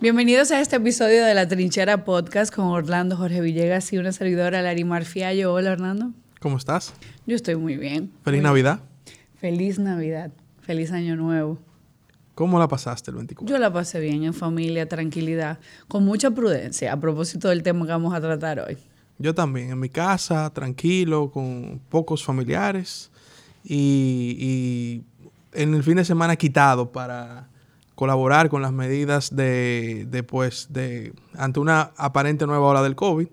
Bienvenidos a este episodio de La Trinchera Podcast con Orlando Jorge Villegas y una servidora, Larimar Fiallo. Hola, Orlando. ¿Cómo estás? Yo estoy muy bien. Feliz Navidad. Feliz Navidad. Feliz Año Nuevo. ¿Cómo la pasaste el 24? Yo la pasé bien, en familia, tranquilidad, con mucha prudencia, a propósito del tema que vamos a tratar hoy. Yo también, en mi casa, tranquilo, con pocos familiares y, y en el fin de semana quitado para colaborar con las medidas de, de, pues, de ante una aparente nueva ola del COVID.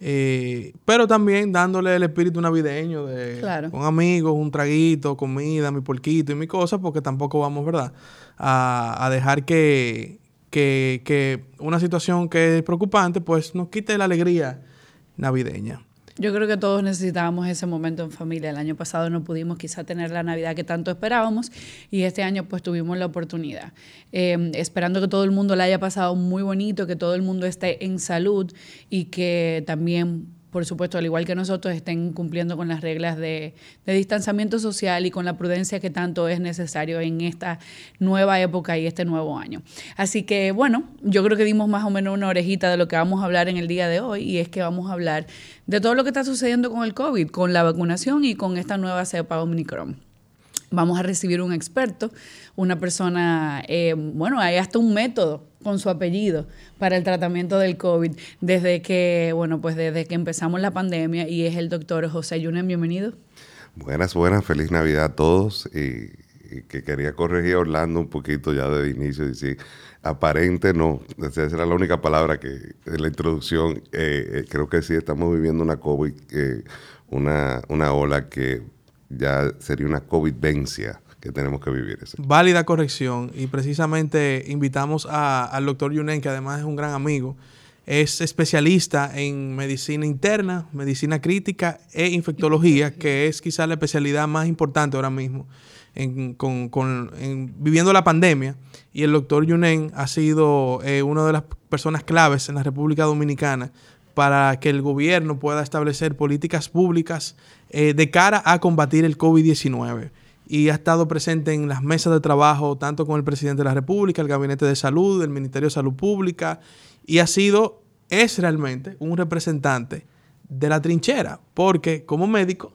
Eh, pero también dándole el espíritu navideño de Claro. con amigos, un traguito, comida, mi porquito y mi cosa, porque tampoco vamos, ¿verdad? A, a dejar que, que, que una situación que es preocupante, pues nos quite la alegría navideña. Yo creo que todos necesitábamos ese momento en familia. El año pasado no pudimos quizá tener la Navidad que tanto esperábamos y este año pues tuvimos la oportunidad. Eh, esperando que todo el mundo la haya pasado muy bonito, que todo el mundo esté en salud y que también, por supuesto, al igual que nosotros, estén cumpliendo con las reglas de, distanciamiento social y con la prudencia que tanto es necesario en esta nueva época y este nuevo año. Así que bueno, yo creo que dimos más o menos una orejita de lo que vamos a hablar en el día de hoy y es que vamos a hablar de todo lo que está sucediendo con el COVID, con la vacunación y con esta nueva cepa Omicron. Vamos a recibir un experto, una persona, eh, bueno, hay hasta un método con su apellido para el tratamiento del COVID desde que, bueno, pues desde que empezamos la pandemia y es el doctor José Yunen, bienvenido. Buenas, buenas, feliz Navidad a todos. Y, y que quería corregir Orlando un poquito ya de inicio, decir, aparente no, esa era la única palabra que en la introducción, eh, eh, creo que sí estamos viviendo una COVID, eh, una, una ola que ya sería una COVID-vencia que tenemos que vivir. ese. Válida corrección y precisamente invitamos a- al doctor Yunen, que además es un gran amigo. Es especialista en medicina interna, medicina crítica e infectología, que es quizá la especialidad más importante ahora mismo en, con- con- en- viviendo la pandemia. Y el doctor Yunen ha sido eh, una de las personas claves en la República Dominicana para que el gobierno pueda establecer políticas públicas eh, de cara a combatir el COVID-19 y ha estado presente en las mesas de trabajo tanto con el presidente de la República, el Gabinete de Salud, el Ministerio de Salud Pública y ha sido, es realmente un representante de la trinchera, porque como médico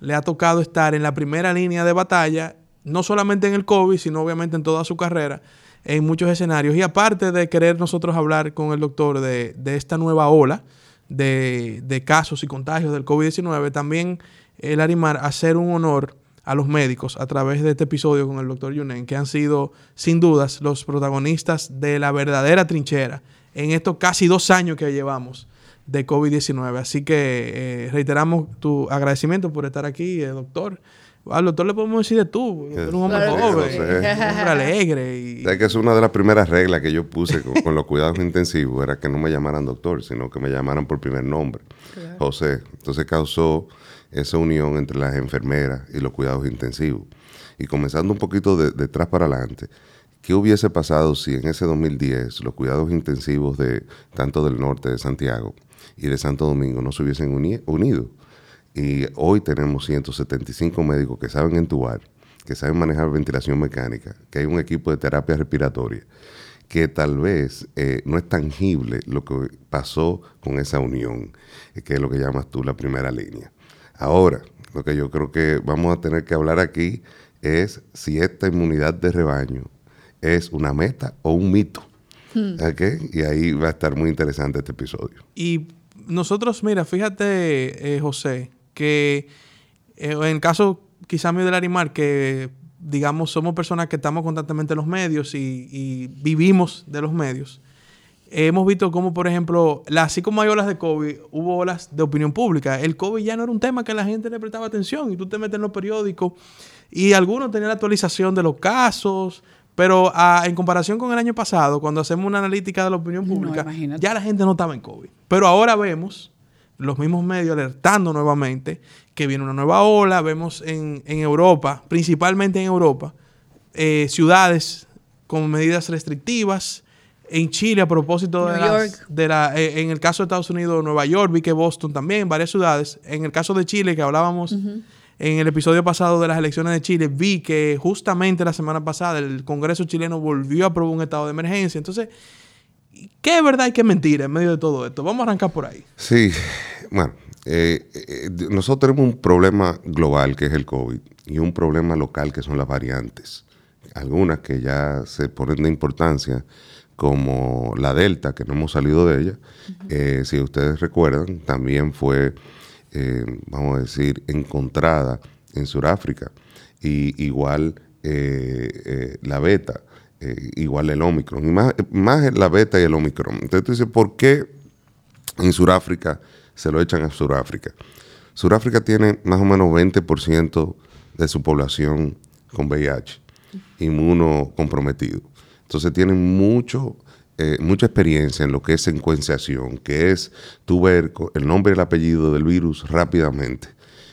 le ha tocado estar en la primera línea de batalla, no solamente en el COVID, sino obviamente en toda su carrera, en muchos escenarios. Y aparte de querer nosotros hablar con el doctor de, de esta nueva ola de, de casos y contagios del COVID-19, también el Arimar hacer un honor a los médicos a través de este episodio con el doctor Yunen, que han sido sin dudas los protagonistas de la verdadera trinchera en estos casi dos años que llevamos de COVID-19. Así que eh, reiteramos tu agradecimiento por estar aquí, eh, doctor. Al doctor le podemos decir de tú, porque tú eres un hombre sí. un hombre alegre. Y, O sea, que es una de las primeras reglas que yo puse con, con los cuidados intensivos, era que no me llamaran doctor, sino que me llamaran por primer nombre, José. Entonces causó esa unión entre las enfermeras y los cuidados intensivos. Y comenzando un poquito de, de atrás para adelante, ¿qué hubiese pasado si en ese 2010 los cuidados intensivos de tanto del norte de Santiago y de Santo Domingo no se hubiesen uni- unido? Y hoy tenemos 175 médicos que saben entubar, que saben manejar ventilación mecánica, que hay un equipo de terapia respiratoria, que tal vez eh, no es tangible lo que pasó con esa unión, eh, que es lo que llamas tú la primera línea. Ahora, lo que yo creo que vamos a tener que hablar aquí es si esta inmunidad de rebaño es una meta o un mito. ¿Ok? Y ahí va a estar muy interesante este episodio. Y nosotros, mira, fíjate, eh, José, que eh, en el caso quizá mío del Arimar, que digamos somos personas que estamos constantemente en los medios y, y vivimos de los medios, hemos visto cómo, por ejemplo, la- así como hay olas de COVID, hubo olas de opinión pública. El COVID ya no era un tema que la gente le prestaba atención y tú te metes en los periódicos y algunos tenían la actualización de los casos, pero ah, en comparación con el año pasado, cuando hacemos una analítica de la opinión pública, ya la gente no estaba en COVID. Pero ahora vemos los mismos medios alertando nuevamente que viene una nueva ola. Vemos en, en Europa, principalmente en Europa, eh, ciudades con medidas restrictivas. En Chile, a propósito de, las- de la, eh, en el caso de Estados Unidos, Nueva York, vi que Boston también, varias ciudades. En el caso de Chile, que hablábamos en el episodio pasado de las elecciones de Chile, vi que justamente la semana pasada el Congreso chileno volvió a aprobar un estado de emergencia. Entonces, ¿Qué es verdad y qué es mentira en medio de todo esto? Vamos a arrancar por ahí. Sí, bueno, eh, eh, nosotros tenemos un problema global que es el COVID y un problema local que son las variantes. Algunas que ya se ponen de importancia, como la Delta, que no hemos salido de ella. Eh, si ustedes recuerdan, también fue, vamos a decir, encontrada en Sudáfrica. Y igual la Beta, igual el Omicron. Y más, más la Beta y el Omicron. Entonces tú dices, ¿por qué en Sudáfrica se lo echan a Sudáfrica. Sudáfrica tiene más o menos 20% de su población con VIH, inmuno comprometido. Entonces tienen mucho, eh, mucha experiencia en lo que es secuenciación, que es tu ver el nombre y el apellido del virus rápidamente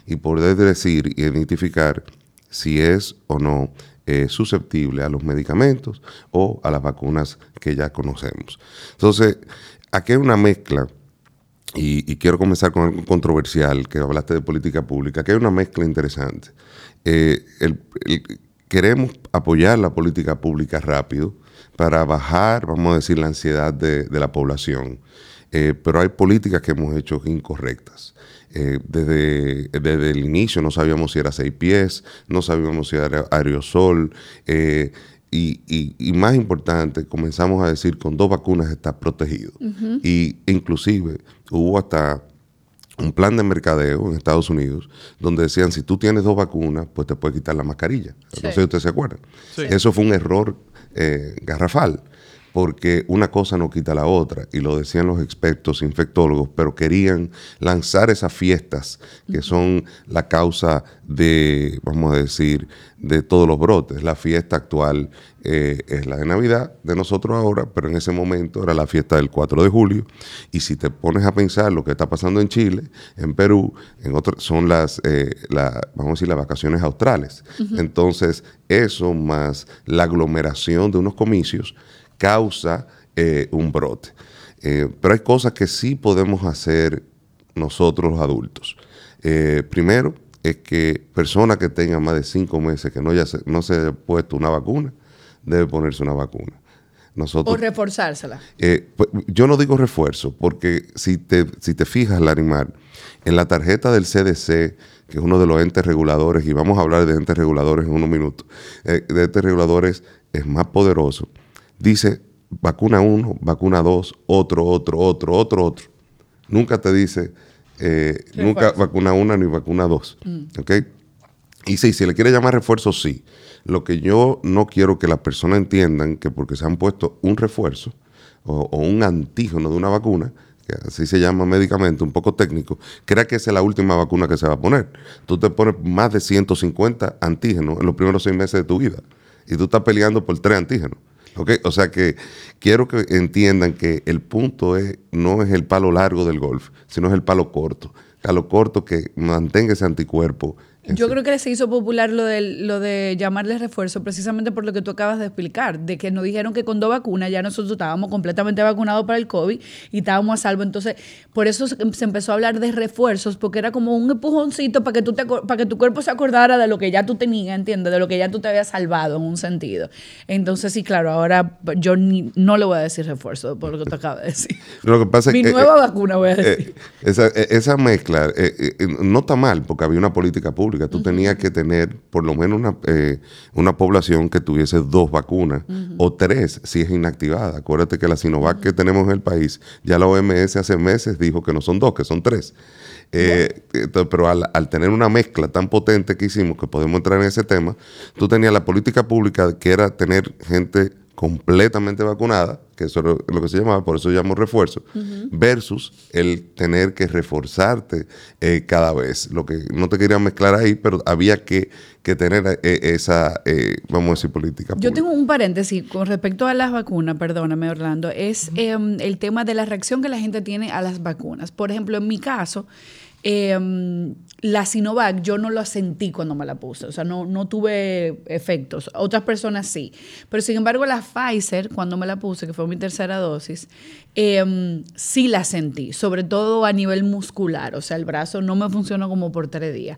y poder decir, identificar si es o no eh, susceptible a los medicamentos o a las vacunas que ya conocemos. Entonces, aquí hay una mezcla y, quiero comenzar con algo controversial, que hablaste de política pública, que hay una mezcla interesante. Eh, queremos apoyar la política pública rápido para bajar, vamos a decir, la ansiedad de, la población. Eh, pero hay políticas que hemos hecho incorrectas. Eh, desde, desde, el inicio no sabíamos si era seis pies, no sabíamos si era aerosol. Y, más importante, comenzamos a decir con dos vacunas está protegido. Y inclusive hubo hasta un plan de mercadeo en Estados Unidos donde decían si tú tienes dos vacunas, pues te puedes quitar la mascarilla. No sé si ustedes se acuerdan. Eso fue un error eh, garrafal porque una cosa no quita la otra, y lo decían los expertos infectólogos, pero querían lanzar esas fiestas que son la causa de, vamos a decir, de todos los brotes. La fiesta actual eh, es la de Navidad de nosotros ahora, pero en ese momento era la fiesta del 4 de julio, y si te pones a pensar lo que está pasando en Chile, en Perú, en otros, son las, eh, vamos a decir, las vacaciones australes. Entonces, eso más la aglomeración de unos comicios, causa eh, un brote. Eh, pero hay cosas que sí podemos hacer nosotros los adultos. Eh, primero, es que personas que tengan más de cinco meses que no, ya se, no se haya puesto una vacuna, debe ponerse una vacuna. Nosotros, o reforzársela. Pues, yo no digo refuerzo, porque si te, si te fijas, Larimar, en la tarjeta del CDC, que es uno de los entes reguladores, y vamos a hablar de entes reguladores en unos minutos, de entes reguladores es más poderoso dice vacuna uno, vacuna dos, otro, otro, otro, otro, otro. Nunca te dice, eh, nunca vacuna una ni vacuna dos. Mm. ¿Ok? Y sí, si le quiere llamar refuerzo, sí. Lo que yo no quiero que las personas entiendan que porque se han puesto un refuerzo o, un antígeno de una vacuna, que así se llama medicamento, un poco técnico, crea que esa es la última vacuna que se va a poner. Tú te pones más de 150 antígenos en los primeros seis meses de tu vida y tú estás peleando por tres antígenos. O sea que quiero que entiendan que el punto es, no es el palo largo del golf, sino es el palo corto. A lo corto que mantenga ese anticuerpo yo creo que se hizo popular lo de, lo de llamarle refuerzo precisamente por lo que tú acabas de explicar, de que nos dijeron que con dos vacunas ya nosotros estábamos completamente vacunados para el COVID y estábamos a salvo. Entonces, por eso se, empezó a hablar de refuerzos, porque era como un empujoncito para que, tú te, para que tu cuerpo se acordara de lo que ya tú tenías, ¿entiendes? De lo que ya tú te habías salvado en un sentido. Entonces, sí, claro, ahora yo no le voy a decir refuerzo por lo que tú acabas de decir. Lo que pasa Mi es nueva eh, vacuna, voy a eh, decir. esa, esa, mezcla eh, no está mal, porque había una política pública Tú tenías que tener por lo menos una, eh, una población que tuviese dos vacunas o tres si es inactivada. Acuérdate que la Sinovac que tenemos en el país, ya la OMS hace meses dijo que no son dos, que son tres. Eh, pero al, al, tener una mezcla tan potente que hicimos, que podemos entrar en ese tema, tú tenías la política pública que era tener gente completamente vacunada, que eso es lo que se llamaba, por eso llamo refuerzo, versus el tener que reforzarte eh, cada vez. Lo que no te quería mezclar ahí, pero había que, tener eh, esa, eh, vamos a decir, política. Yo tengo un paréntesis con respecto a las vacunas, perdóname Orlando, es em, el tema de la reacción que la gente tiene a las vacunas. Por ejemplo, en mi caso, Em, la Sinovac yo no la sentí cuando me la puse, o sea, no, no tuve efectos. Otras personas sí. Pero sin embargo, la Pfizer, cuando me la puse, que fue mi tercera dosis, em, sí la sentí, sobre todo a nivel muscular, o sea, el brazo no me funcionó como por tres días.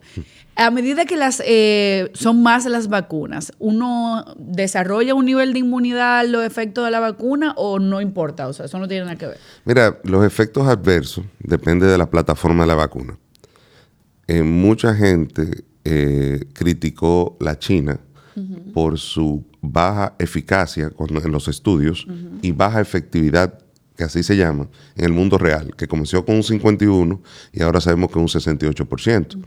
A medida que las eh, son más las vacunas, ¿uno desarrolla un nivel de inmunidad los efectos de la vacuna o no importa? O sea, eso no tiene nada que ver. Mira, los efectos adversos dependen de la plataforma de la vacuna. Eh, mucha gente eh, criticó la China por su baja eficacia en los estudios y baja efectividad, que así se llama, en el mundo real, que comenzó con un 51 y ahora sabemos que es un 68%.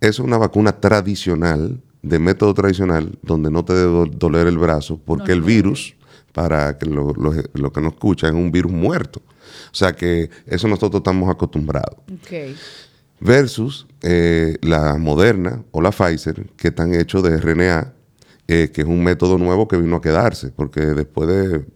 Es una vacuna tradicional, de método tradicional, donde no te debe doler el brazo, porque el virus, para que lo, que nos escuchan, es un virus muerto. O sea que eso nosotros estamos acostumbrados. Okay versus eh, la Moderna o la Pfizer, que están hechos de RNA, eh, que es un método nuevo que vino a quedarse, porque después de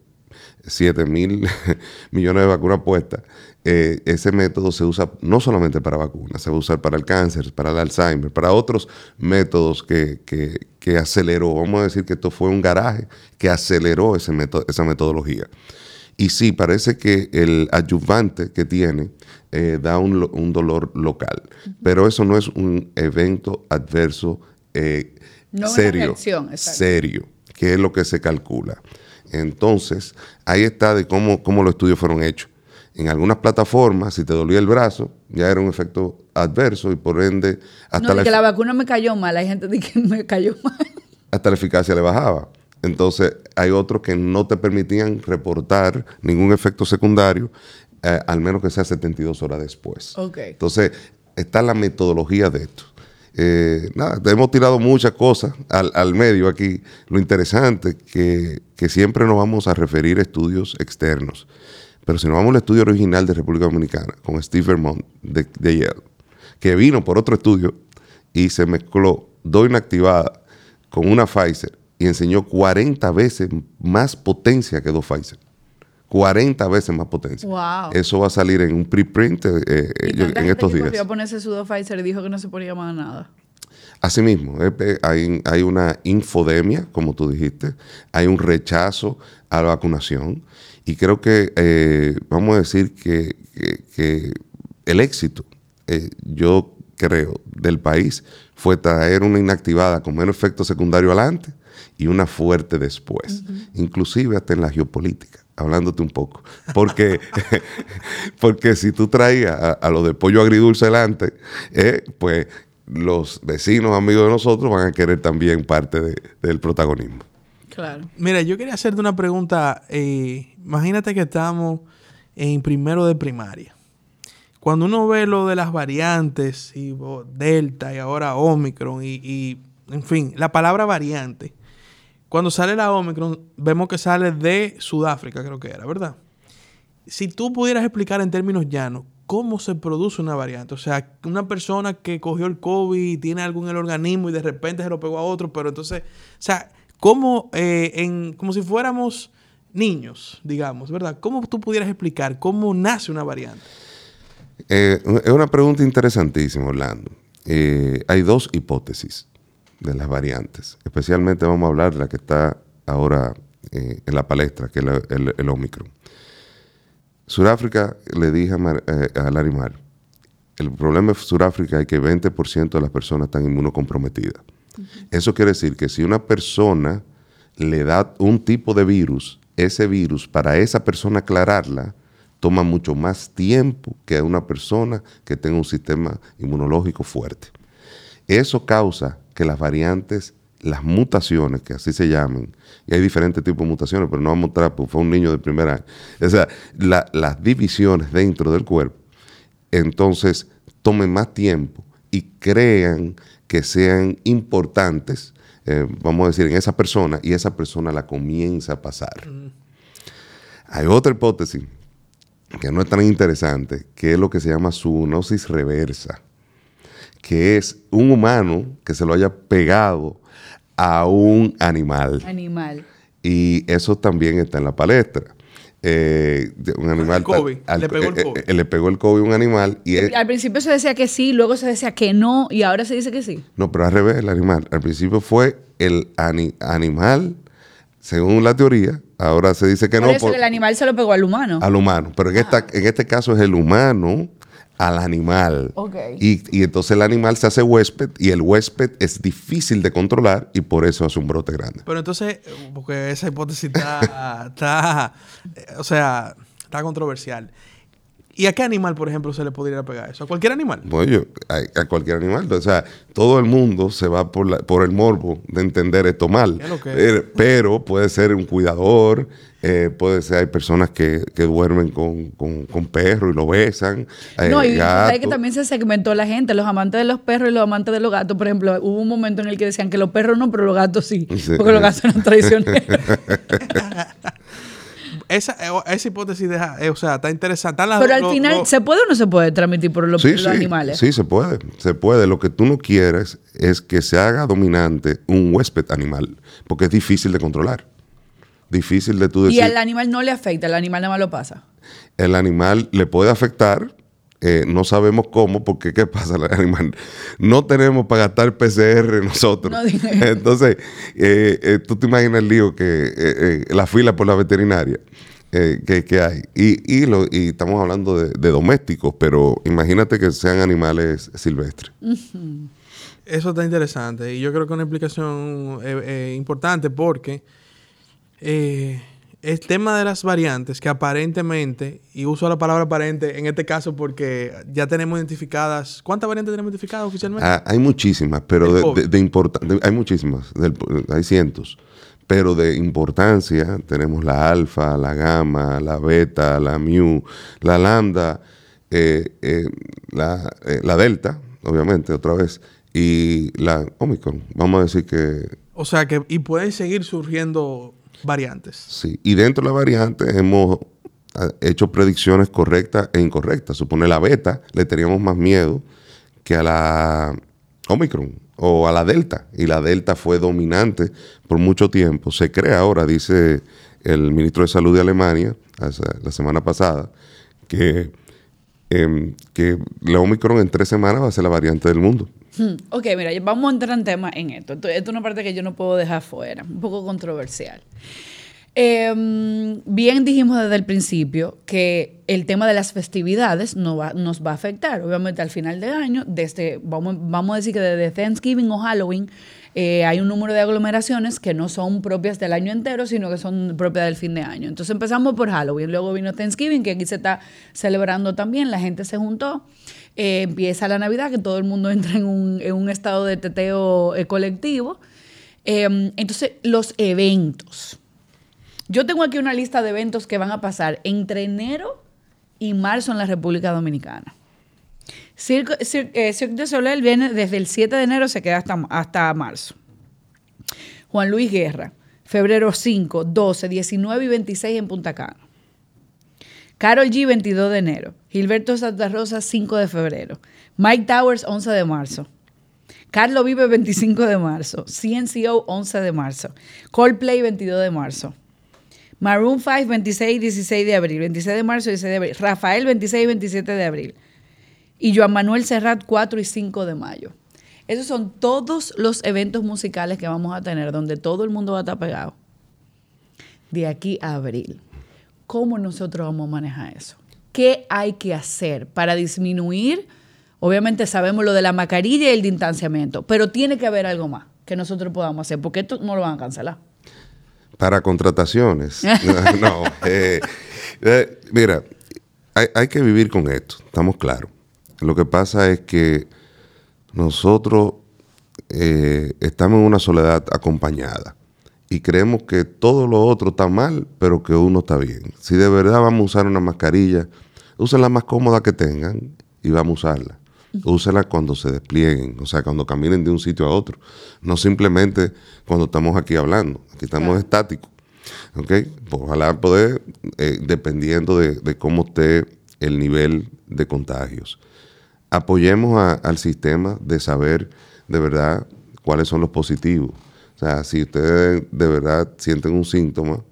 7 mil millones de vacunas puestas, eh, ese método se usa no solamente para vacunas, se va a usar para el cáncer, para el Alzheimer, para otros métodos que, que, aceleró, vamos a decir que esto fue un garaje que aceleró ese método, esa metodología. Y sí, parece que el adyuvante que tiene eh, da un, dolor local. Pero eso no es un evento adverso eh, serio, serio, que es lo que se calcula. Entonces, ahí está de cómo, cómo los estudios fueron hechos. En algunas plataformas, si te dolía el brazo, ya era un efecto adverso y por ende... Hasta no, que la vacuna me cayó mal, hay gente que me cayó mal. Hasta la eficacia le bajaba. Entonces, hay otros que no te permitían reportar ningún efecto secundario eh, al menos que sea 72 horas después. Entonces, está la metodología de esto. Eh, nada, hemos tirado muchas cosas al, medio aquí. Lo interesante que, que siempre nos vamos a referir a estudios externos. Pero si nos vamos al estudio original de República Dominicana, con Steve Vermont de, de Yale, que vino por otro estudio y se mezcló dos inactivadas con una Pfizer y enseñó 40 veces más potencia que dos Pfizer. 40 veces más potencia. Eso va a salir en un preprint eh, eh en estos días. A ponerse sudo Pfizer y dijo que no se ponía más nada. Asimismo, hay, hay una infodemia, como tú dijiste, hay un rechazo a la vacunación y creo que eh, vamos a decir que, el éxito, eh, yo creo, del país fue traer una inactivada con menos efecto secundario adelante y una fuerte después, inclusive hasta en la geopolítica hablándote un poco. Porque, porque si tú traías a, lo de pollo agridulce delante, eh, pues los vecinos, amigos de nosotros, van a querer también parte del protagonismo. Claro. Mira, yo quería hacerte una pregunta. Eh, imagínate que estamos en primero de primaria. Cuando uno ve lo de las variantes, y Delta y ahora Omicron, y, y en fin, la palabra variante, cuando sale la Omicron, vemos que sale de Sudáfrica, creo que era, ¿verdad? Si tú pudieras explicar en términos llanos cómo se produce una variante, o sea, una persona que cogió el COVID tiene algo en el organismo y de repente se lo pegó a otro, pero entonces, o sea, ¿cómo, eh, en, como si fuéramos niños, digamos, ¿verdad? ¿Cómo tú pudieras explicar cómo nace una variante? Eh, es una pregunta interesantísima, Orlando. Eh, hay dos hipótesis de las variantes. Especialmente vamos a hablar de la que está ahora eh, en la palestra, que es el, Omicron. Sudáfrica, le dije a, eh, Larimar, el problema de Sudáfrica es que 20% de las personas están inmunocomprometidas. Eso quiere decir que si una persona le da un tipo de virus, ese virus, para esa persona aclararla, toma mucho más tiempo que a una persona que tenga un sistema inmunológico fuerte. Eso causa que las variantes, las mutaciones, que así se llamen, y hay diferentes tipos de mutaciones, pero no vamos a mostrar, porque fue un niño de primer año, o sea, las divisiones dentro del cuerpo, entonces tomen más tiempo y crean que sean importantes, eh, vamos a decir, en esa persona, y esa persona la comienza a pasar. Hay otra hipótesis que no es tan interesante, que es lo que se llama zoonosis reversa que es un humano que se lo haya pegado a un animal. Animal. Y eso también está en la palestra. eh, un animal. COVID. le pegó el COVID. le pegó el COVID a un animal. Y al principio se decía que sí, luego se decía que no, y ahora se dice que sí. No, pero al revés, el animal. Al principio fue el animal, según la teoría, ahora se dice que por no. Eso el animal se lo pegó al humano. Al humano. Pero en, esta, ah. en este caso es el humano al animal. Y, y, entonces el animal se hace huésped y el huésped es difícil de controlar y por eso hace un brote grande. Pero entonces, porque esa hipótesis está, está o sea, está controversial. ¿Y a qué animal, por ejemplo, se le podría pegar eso? ¿A cualquier animal? Bueno, a, cualquier animal. O sea, todo el mundo se va por, por el morbo de entender esto mal. Eh, pero puede ser un cuidador, eh, puede ser, hay personas que, duermen con, con, perros y lo besan. Eh, no, y hay que también se segmentó la gente, los amantes de los perros y los amantes de los gatos. Por ejemplo, hubo un momento en el que decían que los perros no, pero los gatos sí, porque los gatos eran traicioneros. esa, eh, esa hipótesis deja, eh, o sea, está interesante. Pero al final, ¿se puede o no se puede transmitir por los, animales? Sí, se puede, se puede. Lo que tú no quieres es que se haga dominante un huésped animal, porque es difícil de controlar. Difícil de tú decir. Y al animal no le afecta, el animal nada más lo pasa. El animal le puede afectar, eh, no sabemos cómo, porque ¿qué pasa? Animal, no tenemos para gastar PCR nosotros. Entonces, eh, eh, tú te imaginas el lío que la fila por la veterinaria. que, hay. Y, y, lo, y estamos hablando de, domésticos, pero imagínate que sean animales silvestres. Eso está interesante y yo creo que es una explicación importante porque el tema de las variantes que aparentemente, y uso la palabra aparente en este caso porque ya tenemos identificadas, ¿cuántas variantes tenemos identificadas oficialmente? Ah, hay muchísimas, pero de, de, hay muchísimas, hay cientos, pero de importancia tenemos la alfa, la gamma, la beta, la mu, la lambda, eh, eh, la, eh, la delta, obviamente, otra vez, y la omicron. Vamos a decir que... O sea que, y pueden seguir surgiendo variantes. Sí, y dentro de la variante hemos ah, hecho predicciones correctas e incorrectas. Supone la beta le teníamos más miedo que a la Omicron o a la Delta. Y la Delta fue dominante por mucho tiempo. Se cree ahora, dice el ministro de Salud de Alemania la semana pasada, que, em, que la Omicron en tres semanas va a ser la variante del mundo. Hmm. Ok, mira, vamos a entrar en tema en esto. Esto es una parte que yo no puedo dejar fuera, un poco controversial. Em, bien dijimos desde el principio que el tema de las festividades no va, nos va a afectar. Obviamente al final del año, desde, vamos, vamos a decir que desde Thanksgiving o Halloween, eh, hay un número de aglomeraciones que no son propias del año entero, sino que son propias del fin de año. Entonces empezamos por Halloween, luego vino Thanksgiving, que aquí se está celebrando también, la gente se juntó. Eh, empieza la Navidad, que todo el mundo entra en un, estado de teteo eh, colectivo. Em, entonces, los eventos. Yo tengo aquí una lista de eventos que van a pasar entre enero y marzo en la República Dominicana. Cirque, eh, de Soleil viene desde el 7 de enero, se queda hasta, hasta marzo. Juan Luis Guerra, febrero 5, 12, 19 y 26 en Punta Cana. Carol G, 22 de enero. Gilberto Santa Rosa, 5 de febrero. Mike Towers, 11 de marzo. Carlos Vive, 25 de marzo. CNCO, 11 de marzo. Coldplay, 22 de marzo. Maroon 5, 26 y 16 de abril. 26 de marzo y 16 de abril. Rafael, 26 y 27 de abril. Y Joan Manuel Serrat, 4 y 5 de mayo. Esos son todos los eventos musicales que vamos a tener, donde todo el mundo va a estar pegado. De aquí a abril. ¿Cómo nosotros vamos a manejar eso? ¿Qué hay que hacer para disminuir? Obviamente sabemos lo de la mascarilla y el distanciamiento, pero tiene que haber algo más que nosotros podamos hacer, porque esto no lo van a cancelar. Para contrataciones. no, eh, eh, mira, hay, que vivir con esto, estamos claros. Lo que pasa es que nosotros eh, estamos en una soledad acompañada y creemos que todo lo otro está mal, pero que uno está bien. Si de verdad vamos a usar una mascarilla, usen la más cómoda que tengan y vamos a usarla. Úsela cuando se desplieguen, o sea, cuando caminen de un sitio a otro. No simplemente cuando estamos aquí hablando. Aquí estamos estáticos. ¿Ok? Pues ojalá poder, eh, dependiendo de, cómo esté el nivel de contagios. Apoyemos al sistema de saber de verdad cuáles son los positivos o sea, si ustedes de verdad sienten un síntoma,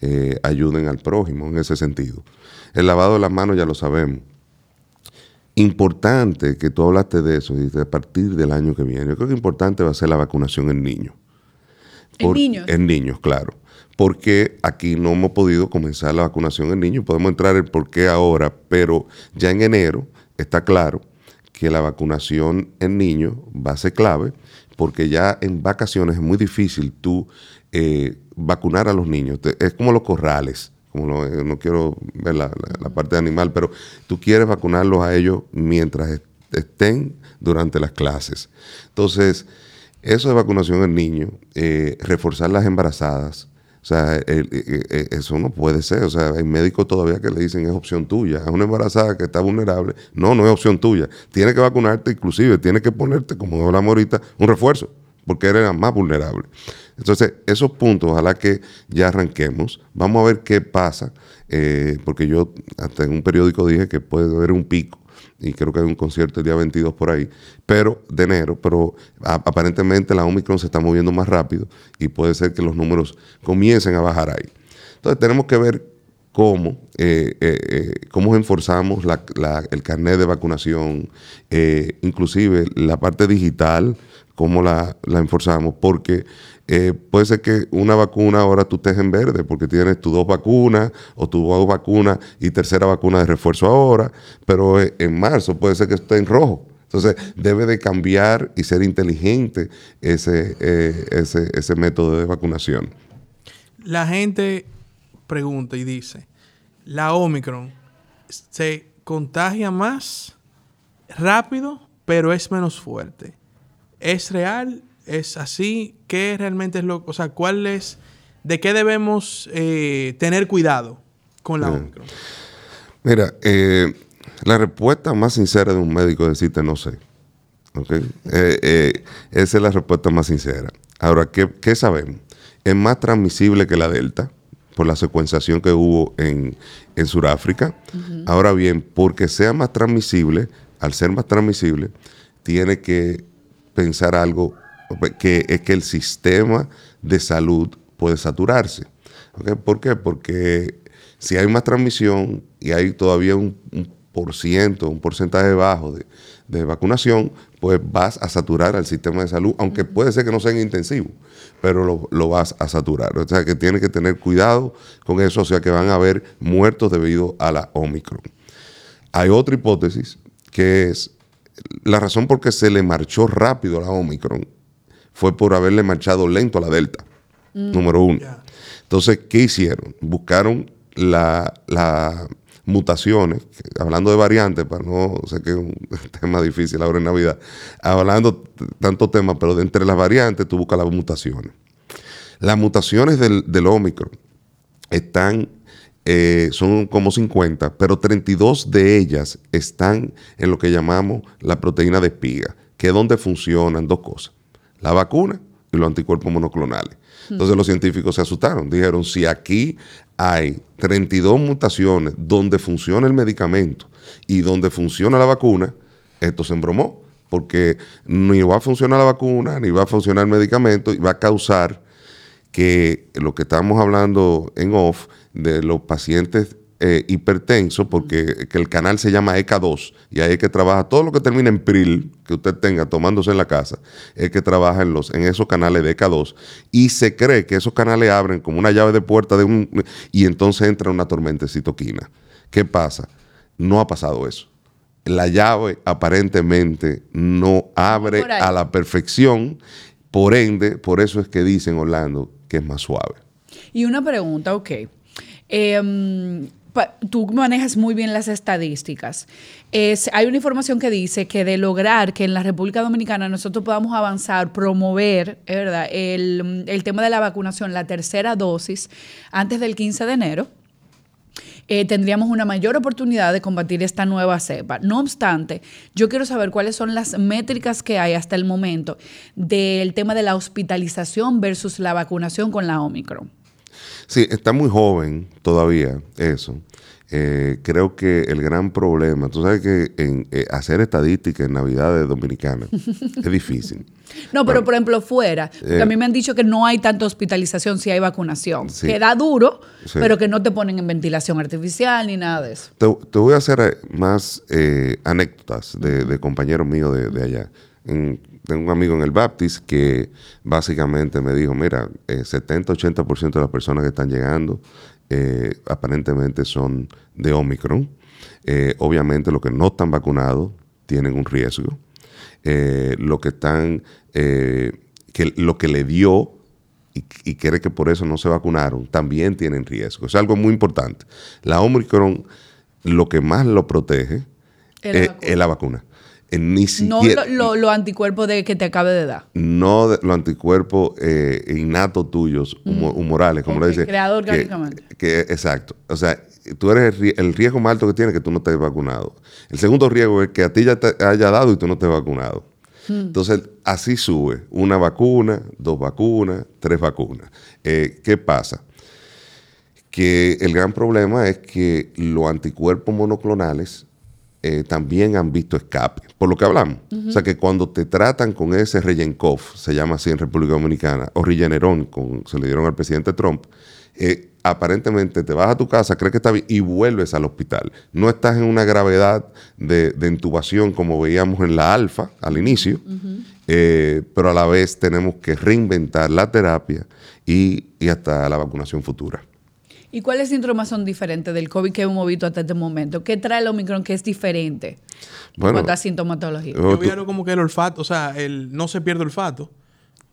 eh, ayuden al prójimo en ese sentido. El lavado de las manos ya lo sabemos. Importante que tú hablaste de eso, y a partir del año que viene. Yo creo que importante va a ser la vacunación en niños. ¿En niños? En niños, claro. Porque aquí no hemos podido comenzar la vacunación en niños. Podemos entrar en por qué ahora, pero ya en enero está claro que la vacunación en niños va a ser clave, porque ya en vacaciones es muy difícil tú eh, vacunar a los niños. Es como los corrales, como eh, no quiero ver la, parte animal, pero tú quieres vacunarlos a ellos mientras estén durante las clases. Entonces, eso de vacunación en niños, eh, reforzar las embarazadas, o sea, eso no puede ser. O sea, hay médicos todavía que le dicen es opción tuya. Es una embarazada que está vulnerable. No, no es opción tuya. Tiene que vacunarte, inclusive, tiene que ponerte, como hablamos ahorita, un refuerzo, porque eres más vulnerable. Entonces, esos puntos, ojalá que ya arranquemos. Vamos a ver qué pasa, eh, porque yo hasta en un periódico dije que puede haber un pico y creo que hay un concierto el día 22 por ahí, pero de enero, pero aparentemente la Omicron se está moviendo más rápido y puede ser que los números comiencen a bajar ahí. Entonces tenemos que ver cómo, eh, eh, eh cómo enforzamos el carnet de vacunación, inclusive la parte digital, cómo la, la enforzamos, porque eh, puede ser que una vacuna ahora tú estés en verde porque tienes tus dos vacunas o tus dos vacunas y tercera vacuna de refuerzo ahora, pero eh, en marzo puede ser que esté en rojo. Entonces debe de cambiar y ser inteligente ese, eh, ese, ese método de vacunación. La gente pregunta y dice, la Omicron se contagia más rápido, pero es menos fuerte. ¿Es real? Es así? ¿Qué realmente es lo, o sea, cuál es, de qué debemos eh, tener cuidado con la Omicron? Mira, eh, la respuesta más sincera de un médico es decirte no sé. Eh, esa es la respuesta más sincera. Ahora, ¿qué, sabemos? Es más transmisible que la Delta por la secuenciación que hubo en, en Sudáfrica. Ahora bien, porque sea más transmisible, al ser más transmisible, tiene que pensar algo que es que el sistema de salud puede saturarse. ¿Por qué? Porque si hay más transmisión y hay todavía un, por ciento, un porcentaje bajo de, vacunación, pues vas a saturar al sistema de salud, aunque puede ser que no sea intensivo, pero lo, lo, vas a saturar. O sea que tienes que tener cuidado con eso, o sea que van a haber muertos debido a la Omicron. Hay otra hipótesis que es la razón por qué se le marchó rápido a la Omicron fue por haberle marchado lento a la Delta, mm. número uno. Entonces, ¿qué hicieron? Buscaron las mutaciones, hablando de variantes, para no sé que es un tema difícil ahora en Navidad, hablando tantos temas, pero de entre las variantes tú buscas las mutaciones. Las mutaciones del, del Omicron están, eh, son como 50, pero 32 de ellas están en lo que llamamos la proteína de espiga, que es donde funcionan dos cosas la vacuna y los anticuerpos monoclonales. Entonces los científicos se asustaron, dijeron, si aquí hay 32 mutaciones donde funciona el medicamento y donde funciona la vacuna, esto se embromó, porque ni va a funcionar la vacuna, ni va a funcionar el medicamento, y va a causar que lo que estamos hablando en off de los pacientes eh, hipertenso porque el canal se llama ECA2 y ahí es que trabaja todo lo que termina en PRIL que usted tenga tomándose en la casa, es que trabaja en, los, en esos canales de ECA2 y se cree que esos canales abren como una llave de puerta de un, y entonces entra una tormenta de citoquina. ¿Qué pasa? No ha pasado eso. La llave aparentemente no abre a la perfección, por ende, por eso es que dicen Orlando que es más suave. Y una pregunta, ok. Eh, tú manejas muy bien las estadísticas. Es, hay una información que dice que de lograr que en la República Dominicana nosotros podamos avanzar, promover ¿verdad? El, el tema de la vacunación, la tercera dosis, antes del 15 de enero, eh, tendríamos una mayor oportunidad de combatir esta nueva cepa. No obstante, yo quiero saber cuáles son las métricas que hay hasta el momento del tema de la hospitalización versus la vacunación con la Omicron. Sí, está muy joven todavía eso. Eh, creo que el gran problema, tú sabes que en, eh, hacer estadística en Navidades Dominicanas es difícil. No, pero por ejemplo, fuera, Eh, a mí me han dicho que no hay tanta hospitalización si hay vacunación. Sí. Que da duro, Sí. pero que no te ponen en ventilación artificial ni nada de eso. Te, te voy a hacer eh, más eh, anécdotas de, de compañeros míos de, de allá. En- tengo un amigo en el Baptist que básicamente me dijo, mira, eh, 70-80% de las personas que están llegando eh, aparentemente son de Omicron. Eh, obviamente los que no están vacunados tienen un riesgo. Eh, los que están, eh, que lo que le dio y, y cree que por eso no se vacunaron, también tienen riesgo. Es algo muy importante. La Omicron, lo que más lo protege Es la vacuna. Ni No siquiera, lo- lo- los anticuerpos de que te acabe de dar. no de- los anticuerpos eh, innatos tuyos, humo- humorales, como Ok, le dice. creado que- orgánicamente. Que, exacto. O sea, tú eres el, rie- el riesgo más alto que tienes que tú no estés vacunado. El segundo riesgo es que a ti ya te haya dado y tú no estés vacunado. Entonces, así sube. Una vacuna, dos vacunas, tres vacunas. Eh, ¿Qué pasa? Que el gran problema es que los anticuerpos monoclonales eh, también han visto escape, por lo que hablamos. O sea que cuando te tratan con ese Regenkov, se llama así en República Dominicana, o Regeneron, con, se le dieron al presidente Trump, eh, aparentemente te vas a tu casa, crees que está bien y vuelves al hospital. No estás en una gravedad de, de intubación como veíamos en la alfa al inicio, eh, pero a la vez tenemos que reinventar la terapia y, y hasta la vacunación futura. ¿Y cuáles síntomas son diferentes del COVID que hemos visto hasta este momento? ¿Qué trae el Omicron que es diferente en Bueno, cuanto a sintomatología? Oh, Yo vi algo como que el olfato, o sea, el no se pierde olfato.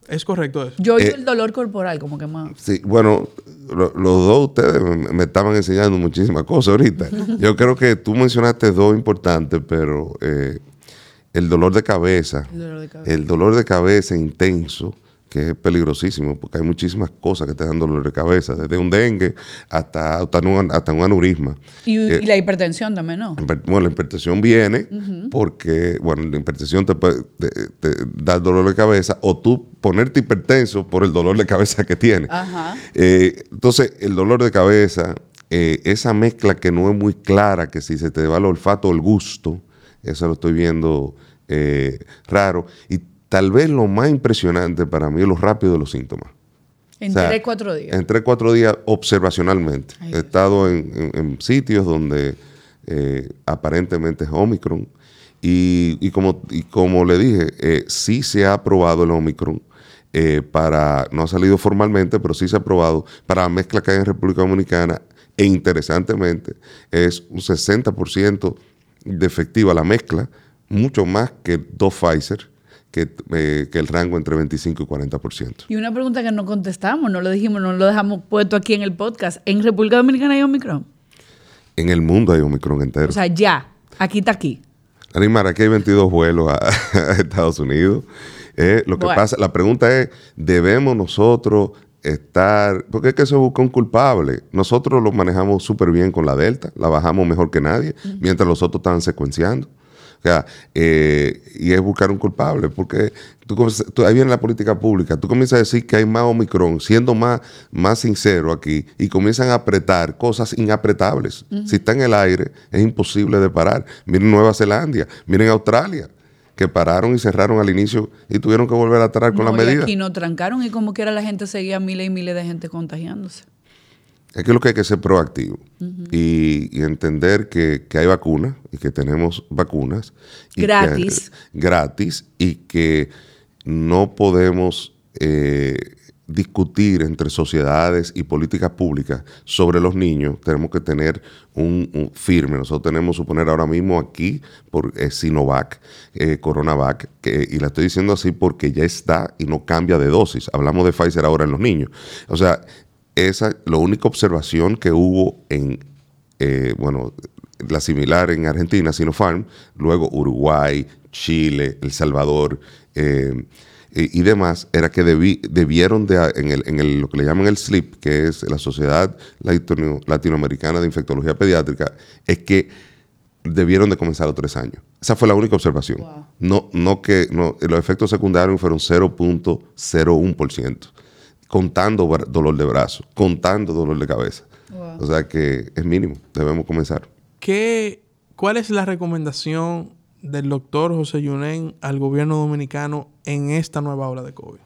¿Es correcto eso? Yo oigo eh, el dolor corporal, como que más. Sí, bueno, lo- los dos ustedes me, me estaban enseñando muchísimas cosas ahorita. Yo creo que tú mencionaste dos importantes, pero eh, el dolor de cabeza, El dolor de cabeza. el dolor de cabeza intenso, que es peligrosísimo, porque hay muchísimas cosas que te dan dolor de cabeza, desde un dengue hasta, hasta, un, hasta un aneurisma. Y, eh, y la hipertensión también, ¿no? Bueno, la hipertensión viene porque, bueno, la hipertensión te, puede- te- te da dolor de cabeza o tú ponerte hipertenso por el dolor de cabeza que tienes. Ajá. Eh, entonces, el dolor de cabeza, eh, esa mezcla que no es muy clara, que si se te va el olfato o el gusto, eso lo estoy viendo raro. Y tal vez lo más impresionante para mí es lo rápido de los síntomas. En O sea, tres, cuatro días. En tres, cuatro días observacionalmente. Ay, He estado en, en- en sitios donde eh, aparentemente es Omicron. Y, y como, y como le dije, eh, sí se ha aprobado el Omicron eh, para, no ha salido formalmente, pero sí se ha aprobado para la mezcla que hay en República Dominicana. E interesantemente, es un 60% de efectiva la mezcla, mucho más que dos Pfizer, que, eh, que el rango entre 25 y 40%. Y una pregunta que no contestamos, no lo dijimos, no lo dejamos puesto aquí en el podcast. ¿En República Dominicana hay Omicron? En el mundo hay Omicron entero. O sea, ya, aquí está aquí. Animar, aquí hay 22 vuelos a, a Estados Unidos. Eh, lo que Bueno. pasa, la pregunta es, ¿debemos nosotros estar, porque es que se busca un culpable? Nosotros lo manejamos súper bien con la Delta, la bajamos mejor que nadie, mientras los otros estaban secuenciando. O sea, eh, y es buscar un culpable, porque tú, tú- ahí viene la política pública, tú comienzas a decir que hay más Omicron, siendo más, más sincero aquí, y comienzan a apretar cosas inapretables. Si está en el aire, es imposible de parar. Miren Nueva Zelanda, miren Australia, que pararon y cerraron al inicio y tuvieron que volver a atrás con las y medidas. aquí no trancaron y como quiera la gente seguía miles y miles de gente contagiándose. Es que lo que hay que ser proactivo y, y entender que, que hay vacunas y que tenemos vacunas. y que- Gratis. gratis y que no podemos eh, discutir entre sociedades y políticas públicas sobre los niños. Tenemos que tener un, un firme. Nosotros tenemos, suponer ahora mismo aquí por eh, Sinovac, eh, Coronavac, que, y la estoy diciendo así porque ya está y no cambia de dosis. Hablamos de Pfizer ahora en los niños. O sea, esa, la única observación que hubo en, eh, bueno, la similar en Argentina, Sinopharm, luego Uruguay, Chile, El Salvador eh, y, y demás, era que debieron de, en, el, en el- lo que le llaman el SLIP, que es la Sociedad Latino- Latinoamericana de Infectología Pediátrica, es que debieron de comenzar a los tres años. Esa fue la única observación. No, no que no, los efectos secundarios fueron 0.01%. contando dolor de brazo, contando dolor de cabeza. O sea que es mínimo, debemos comenzar. ¿Qué, ¿Cuál es la recomendación del doctor José Yunen al gobierno dominicano en esta nueva ola de COVID?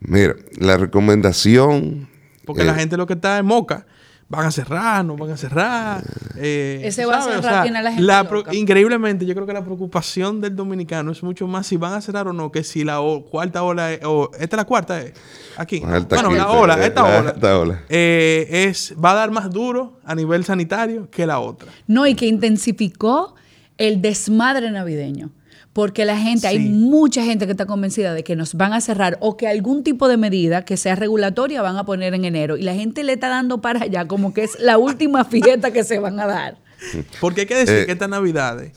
Mira, la recomendación... Porque la gente lo que está es moca van a cerrar, no van a cerrar. Eh, Ese va a cerrar, tiene la gente. increíblemente, yo creo que la preocupación del dominicano es mucho más si van a cerrar o no que si la cuarta ola, o esta es la cuarta, es aquí. bueno, la ola, esta ola, eh, es, va a dar más duro a nivel sanitario que la otra. No, y que intensificó el desmadre navideño porque la gente, hay mucha gente que está convencida de que nos van a cerrar o que algún tipo de medida que sea regulatoria van a poner en enero y la gente le está dando para allá como que es la última fiesta que se van a dar. Porque hay que decir eh, que estas navidades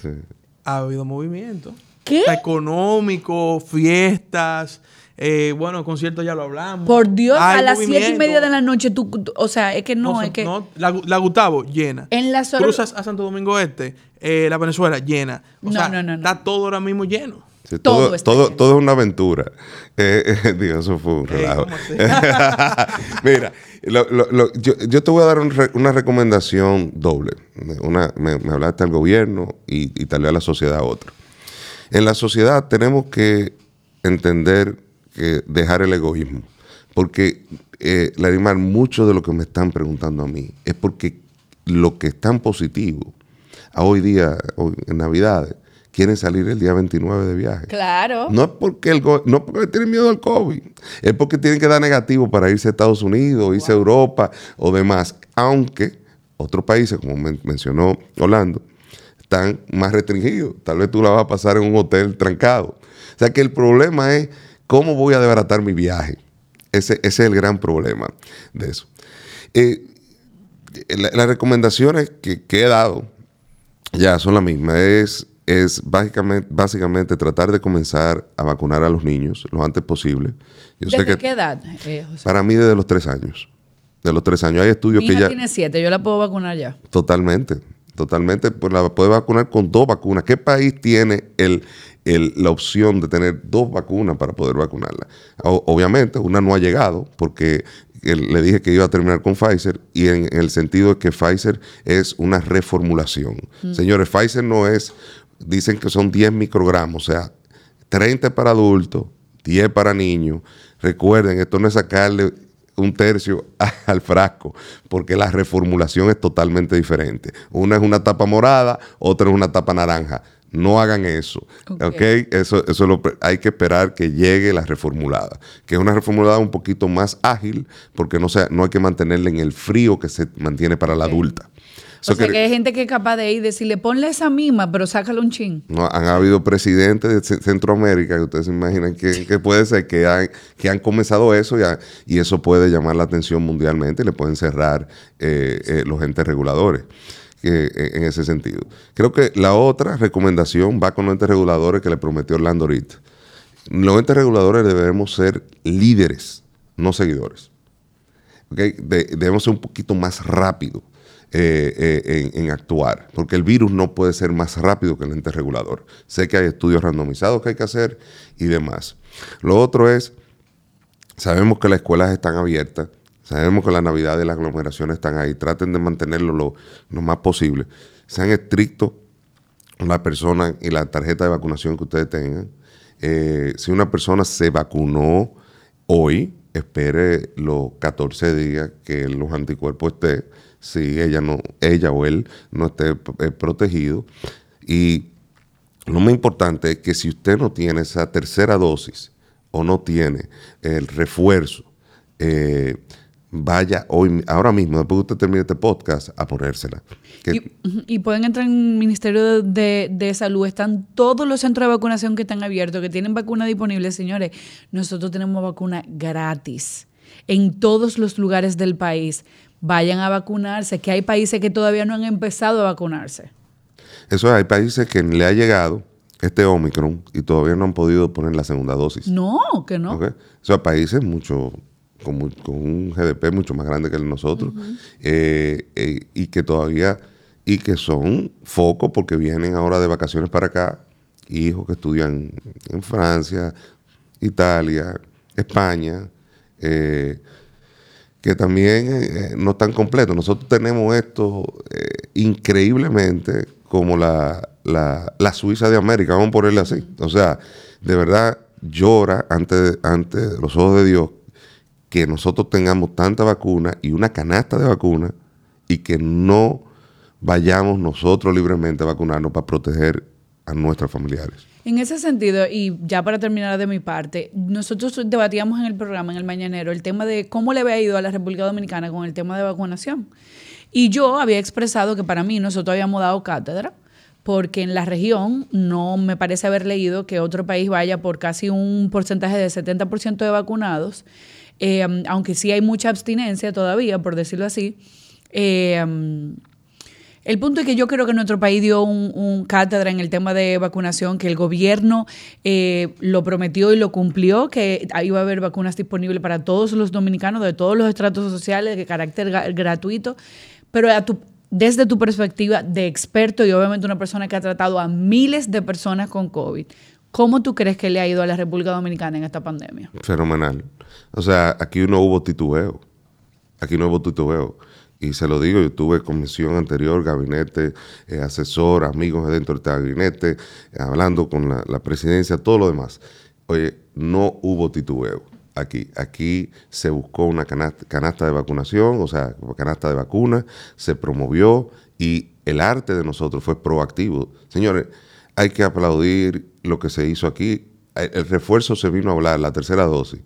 ha habido movimiento. ¿Qué? Económico, fiestas. Eh, bueno, conciertos ya lo hablamos. Por Dios, a las siete y media de la noche, tú, o sea, es que no, es que... la, Gustavo, llena. En la Cruzas a Santo Domingo Este, eh, la Venezuela, llena. O sea, está todo ahora mismo lleno. todo, todo, todo, es una aventura. Eh, eh Dios, eso fue un relajo. Mira, yo, te voy a dar una recomendación doble. Una, me, hablaste al gobierno y, y tal vez a la sociedad otra. En la sociedad tenemos que entender que dejar el egoísmo. Porque, eh, Larimar, mucho de lo que me están preguntando a mí es porque lo que es tan positivo a hoy día, hoy, en Navidades, quieren salir el día 29 de viaje. Claro. No es porque, el no porque tienen miedo al COVID, es porque tienen que dar negativo para irse a Estados Unidos, irse a Europa o demás. Aunque otros países, como mencionó Orlando, están más restringidos. Tal vez tú la vas a pasar en un hotel trancado. O sea que el problema es ¿Cómo voy a desbaratar mi viaje? Ese, es el gran problema de eso. Eh, las recomendaciones que, he dado ya son las mismas. Es, es básicamente, básicamente tratar de comenzar a vacunar a los niños lo antes posible. ¿Desde qué edad, eh, Para mí desde los tres años. De los tres años. Hay estudios que ya... tiene siete, yo la puedo vacunar ya. Totalmente. Totalmente, pues la puede vacunar con dos vacunas. ¿Qué país tiene el, la opción de tener dos vacunas para poder vacunarla. obviamente, una no ha llegado porque le dije que iba a terminar con Pfizer y en, el sentido de que Pfizer es una reformulación. Mm. Señores, Pfizer no es, dicen que son 10 microgramos, o sea, 30 para adultos, 10 para niños. Recuerden, esto no es sacarle un tercio al frasco, porque la reformulación es totalmente diferente. Una es una tapa morada, otra es una tapa naranja. No hagan eso. ¿Ok? Eso, eso lo, hay que esperar que llegue la reformulada. Que es una reformulada un poquito más ágil porque no, sea, no hay que mantenerla en el frío que se mantiene para la adulta. O sea, que, hay gente que es capaz de ir y decirle, ponle esa misma, pero sácalo un chin. No, han habido presidentes de Centroamérica que ustedes se imaginan que, puede ser que han, que han comenzado eso y, eso puede llamar la atención mundialmente y le pueden cerrar eh, eh, los entes reguladores. Eh, en ese sentido. Creo que la otra recomendación va con los entes reguladores que le prometió Orlando ahorita. Los entes reguladores debemos ser líderes, no seguidores. debemos ser un poquito más rápido eh, eh, en, actuar, porque el virus no puede ser más rápido que el ente regulador. Sé que hay estudios randomizados que hay que hacer y demás. Lo otro es, sabemos que las escuelas están abiertas, Sabemos que la Navidad y las aglomeraciones están ahí. Traten de mantenerlo lo, más posible. Sean estrictos con la persona y la tarjeta de vacunación que ustedes tengan. Eh, si una persona se vacunó hoy, espere los 14 días que los anticuerpos estén, si ella, no, ella o él no esté eh, protegido. Y lo más importante es que si usted no tiene esa tercera dosis o no tiene el refuerzo, eh, vaya hoy, ahora mismo, después que usted termine este podcast, a ponérsela. Y, pueden entrar en el Ministerio de, Salud, están todos los centros de vacunación que están abiertos, que tienen vacuna disponible, señores. Nosotros tenemos vacuna gratis en todos los lugares del país. Vayan a vacunarse, que hay países que todavía no han empezado a vacunarse. Eso hay países que le ha llegado este Omicron y todavía no han podido poner la segunda dosis. No, que no. O sea, países mucho con, un GDP mucho más grande que el de nosotros, eh, eh, y que todavía, y que son focos porque vienen ahora de vacaciones para acá, hijos que estudian en Francia, Italia, España, eh, que también eh, no están completos. Nosotros tenemos esto increíblemente como la, la, Suiza de América, vamos a ponerle así. O sea, de verdad llora ante, ante los ojos de Dios que nosotros tengamos tanta vacuna y una canasta de vacuna y que no vayamos nosotros libremente a vacunarnos para proteger a nuestros familiares. En ese sentido, y ya para terminar de mi parte, nosotros debatíamos en el programa, en el Mañanero, el tema de cómo le había ido a la República Dominicana con el tema de vacunación. Y yo había expresado que para mí nosotros habíamos dado cátedra, porque en la región no me parece haber leído que otro país vaya por casi un porcentaje de 70% de vacunados, eh, aunque sí hay mucha abstinencia todavía, por decirlo así. Eh, el punto es que yo creo que nuestro país dio un, cátedra en el tema de vacunación, que el gobierno eh, lo prometió y lo cumplió, que iba a haber vacunas disponibles para todos los dominicanos de todos los estratos sociales de carácter gratuito. Pero desde tu perspectiva de experto y obviamente una persona que ha tratado a miles de personas con COVID, ¿cómo tú crees que le ha ido a la República Dominicana en esta pandemia? Fenomenal. O sea, aquí no hubo titubeo. Aquí no hubo titubeo y se lo digo, yo tuve comisión anterior, gabinete, eh, asesor, amigos dentro del gabinete, hablando con la, presidencia, todo lo demás. Oye, no hubo titubeo aquí. Aquí se buscó una canasta, de vacunación, o sea, canasta de vacuna, se promovió y el arte de nosotros fue proactivo. Señores, hay que aplaudir lo que se hizo aquí. el refuerzo se vino a hablar, la tercera dosis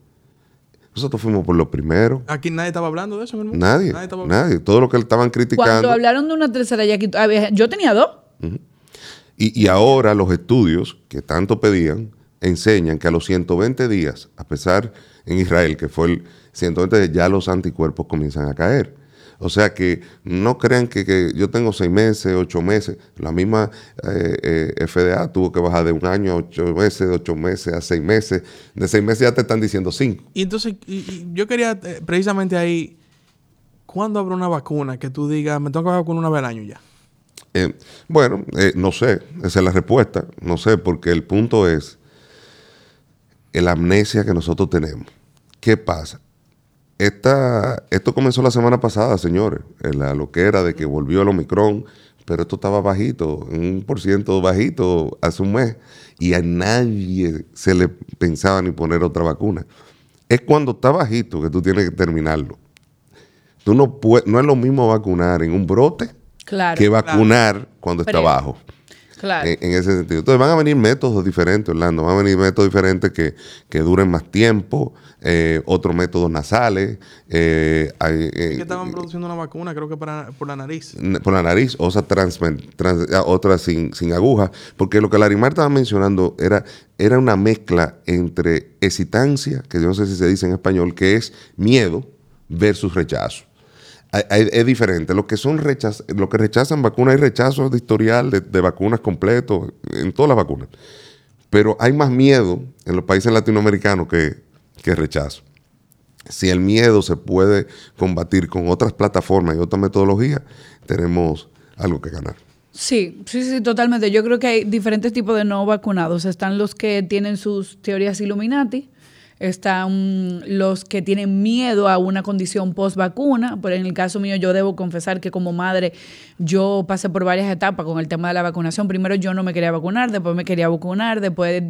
nosotros fuimos por lo primero. Aquí nadie estaba hablando de eso, mi Nadie. Nadie, Todo lo que estaban criticando. Cuando hablaron de una tercera, ya yo tenía dos. y, ahora los estudios que tanto pedían enseñan que a los 120 días, a pesar en Israel, que fue el 120 días, ya los anticuerpos comienzan a caer. O sea que no crean que, yo tengo seis meses, ocho meses. La misma eh, eh, FDA tuvo que bajar de un año a ocho meses, de ocho meses a seis meses. De seis meses ya te están diciendo cinco. Y entonces, yo quería eh, precisamente ahí, ¿cuándo habrá una vacuna que tú digas, me tengo que vacunar una vez al año ya? bueno, no sé, esa es la respuesta. No sé, porque el punto es la amnesia que nosotros tenemos. ¿Qué pasa? Esta, esto comenzó la semana pasada, señores, en la loquera de que volvió el Omicron, pero esto estaba bajito, un por ciento bajito hace un mes, y a nadie se le pensaba ni poner otra vacuna. Es cuando está bajito que tú tienes que terminarlo. Tú no, puedes, no es lo mismo vacunar en un brote que vacunar cuando está bajo. Claro. En, ese sentido. Entonces van a venir métodos diferentes, Orlando. Van a venir métodos diferentes que, que duren más tiempo, eh, otros métodos nasales. Eh, eh, que estaban produciendo una vacuna, creo que para, por la nariz. Por la nariz, otra, trans, otra sin, sin aguja. Porque lo que Larimar estaba mencionando era, era una mezcla entre excitancia, que yo no sé si se dice en español, que es miedo versus rechazo es diferente. Lo que son rechaz, lo que rechazan vacunas, hay rechazos de historial de, vacunas completos en todas las vacunas. Pero hay más miedo en los países latinoamericanos que, que rechazo. Si el miedo se puede combatir con otras plataformas y otras metodologías, tenemos algo que ganar. Sí, sí, sí, totalmente. Yo creo que hay diferentes tipos de no vacunados. Están los que tienen sus teorías Illuminati, están los que tienen miedo a una condición post vacuna. Pero en el caso mío, yo debo confesar que como madre, yo pasé por varias etapas con el tema de la vacunación. Primero yo no me quería vacunar, después me quería vacunar, después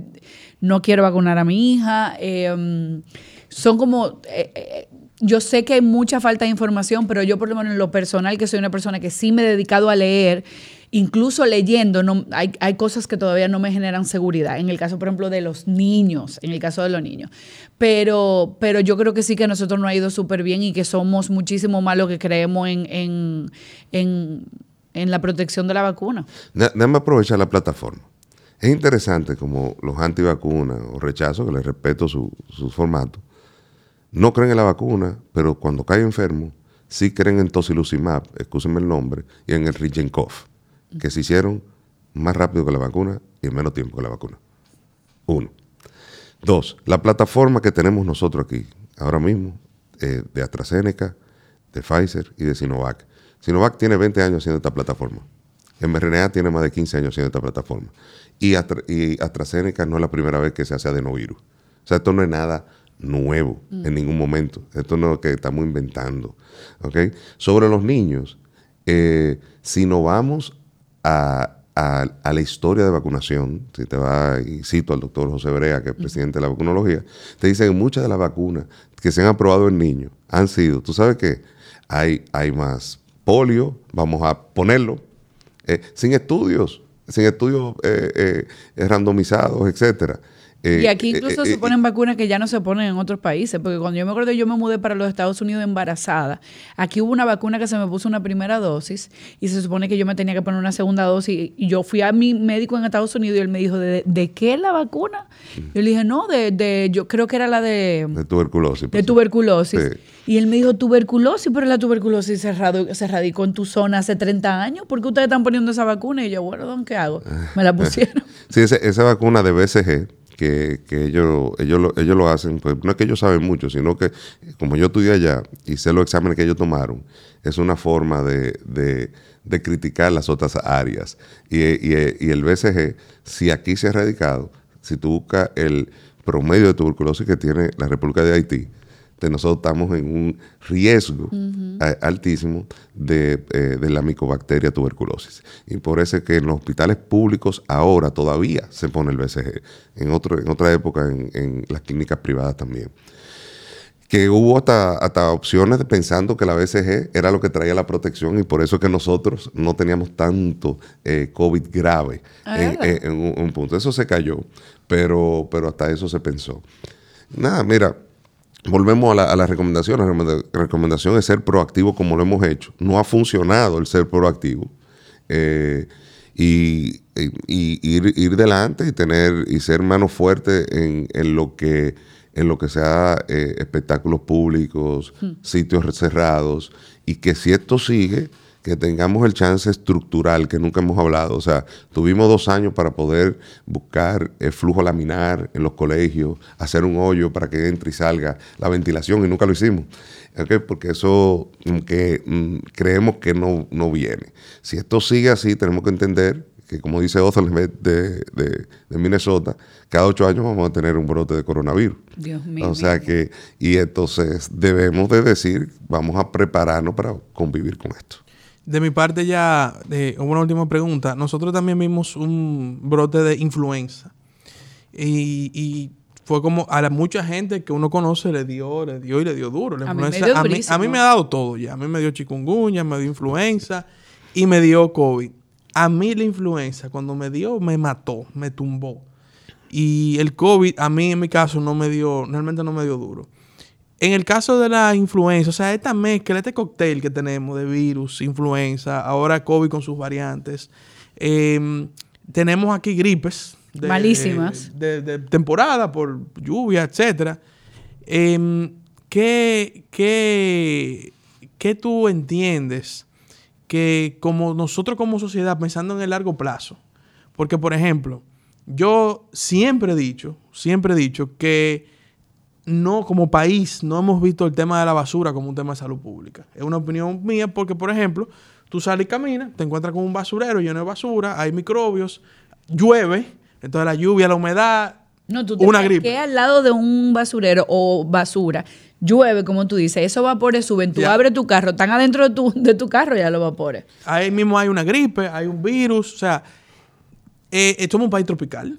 no quiero vacunar a mi hija. Em, son como... Eh, eh, yo sé que hay mucha falta de información, pero yo por lo menos en lo personal, que soy una persona que sí me he dedicado a leer, incluso leyendo, hay, cosas que todavía no me generan seguridad. En el caso, por ejemplo, de los niños, en el caso de los niños. Pero, pero yo creo que sí que a nosotros nos ha ido súper bien y que somos muchísimo más lo que creemos en, en, en, la protección de la vacuna. Déjame aprovechar la plataforma. Es interesante como los antivacunas o rechazos, que les respeto su, su formato, no creen en la vacuna, pero cuando caen enfermo, sí creen en tocilizumab, excúsenme el nombre, y en el Richenkov que se hicieron más rápido que la vacuna y en menos tiempo que la vacuna. Uno. Dos, la plataforma que tenemos nosotros aquí, ahora mismo, eh, de AstraZeneca, de Pfizer y de Sinovac. Sinovac tiene 20 años haciendo esta plataforma. mRNA tiene más de 15 años haciendo esta plataforma. Y, y AstraZeneca no es la primera vez que se hace adenovirus. O sea, esto no es nada nuevo en ningún momento. Esto no es lo que estamos inventando. ¿okay? Sobre los niños, eh, si no vamos a, la historia de vacunación, si te va, y cito al doctor José Brea, que es presidente de la vacunología, te dicen que muchas de las vacunas que se han aprobado en niños han sido, tú sabes que hay, hay más polio, vamos a ponerlo, eh, sin estudios, sin estudios eh, randomizados, etcétera. Eh, y aquí incluso se ponen vacunas que ya no se ponen en otros países, porque cuando yo me acuerdo yo me mudé para los Estados Unidos embarazada, aquí hubo una vacuna que se me puso una primera dosis y se supone que yo me tenía que poner una segunda dosis y yo fui a mi médico en Estados Unidos y él me dijo, ¿de, de qué es la vacuna? Yo le dije, no, de, de, yo creo que era la de... De tuberculosis. De pues tuberculosis. Y él me dijo, tuberculosis, pero la tuberculosis se, se radicó en tu zona hace 30 años, ¿por qué ustedes están poniendo esa vacuna? Y yo, bueno, ¿qué hago? Me la pusieron. sí, esa vacuna de BCG que, ellos, ellos, lo, ellos lo hacen, pues no es que ellos saben mucho, sino que como yo estudié allá y sé los exámenes que ellos tomaron, es una forma de, criticar las otras áreas. Y, y, el BCG, si aquí se ha erradicado, si tú buscas el promedio de tuberculosis que tiene la República de Haití, nosotros estamos en un riesgo altísimo eh, de, la micobacteria tuberculosis. Y por eso es que en los hospitales públicos ahora todavía se pone el BCG, en, otro, en otra época en, las clínicas privadas también. Que hubo hasta, opciones de pensando que la BCG era lo que traía la protección y por eso es que nosotros no teníamos tanto eh, COVID grave ah, en, un, un, punto. Eso se cayó, pero, pero hasta eso se pensó. Nada, mira, volvemos a la, a recomendación. La recomendación es ser proactivo como lo hemos hecho. No ha funcionado el ser proactivo. Eh, y, ir, ir, delante y tener y ser mano fuerte en, lo que en lo que sea eh, espectáculos públicos, hmm. sitios cerrados, y que si esto sigue, que tengamos el chance estructural que nunca hemos hablado. O sea, tuvimos dos años para poder buscar el flujo laminar en los colegios, hacer un hoyo para que entre y salga la ventilación y nunca lo hicimos. Porque eso que, mm, creemos que no, no viene. Si esto sigue así, tenemos que entender que como dice Othel de, de, de, Minnesota, cada ocho años vamos a tener un brote de coronavirus. Dios mío. O sea que, y entonces debemos de decir, vamos a prepararnos para convivir con esto. De mi parte ya, eh, una última pregunta. Nosotros también vimos un brote de influenza. Y, fue como a la mucha gente que uno conoce le dio, le dio y le dio duro. a, mí me ha dado todo ya. A mí me dio chikungunya, me dio influenza y me dio COVID. A mí la influenza, cuando me dio, me mató, me tumbó. Y el COVID, a mí en mi caso, no me dio, realmente no me dio duro. En el caso de la influenza, o sea, esta mezcla, este cóctel que tenemos de virus, influenza, ahora COVID con sus variantes, em, tenemos aquí gripes. Malísimas. De, temporada, por lluvia, etcétera. Em, ¿qué, qué, qué tú entiendes que como nosotros como sociedad, pensando en el largo plazo, porque por ejemplo, yo siempre he dicho, siempre he dicho que no, como país, no hemos visto el tema de la basura como un tema de salud pública. Es una opinión mía porque, por ejemplo, tú sales y caminas, te encuentras con un basurero lleno de basura, hay microbios, llueve, entonces la lluvia, la humedad, no, tú te una gripe. al lado de un basurero o basura, llueve, como tú dices, esos vapores suben, tú abres tu carro, están adentro de tu, de tu carro ya los vapores. Ahí mismo hay una gripe, hay un virus, o sea, eh, somos un país tropical,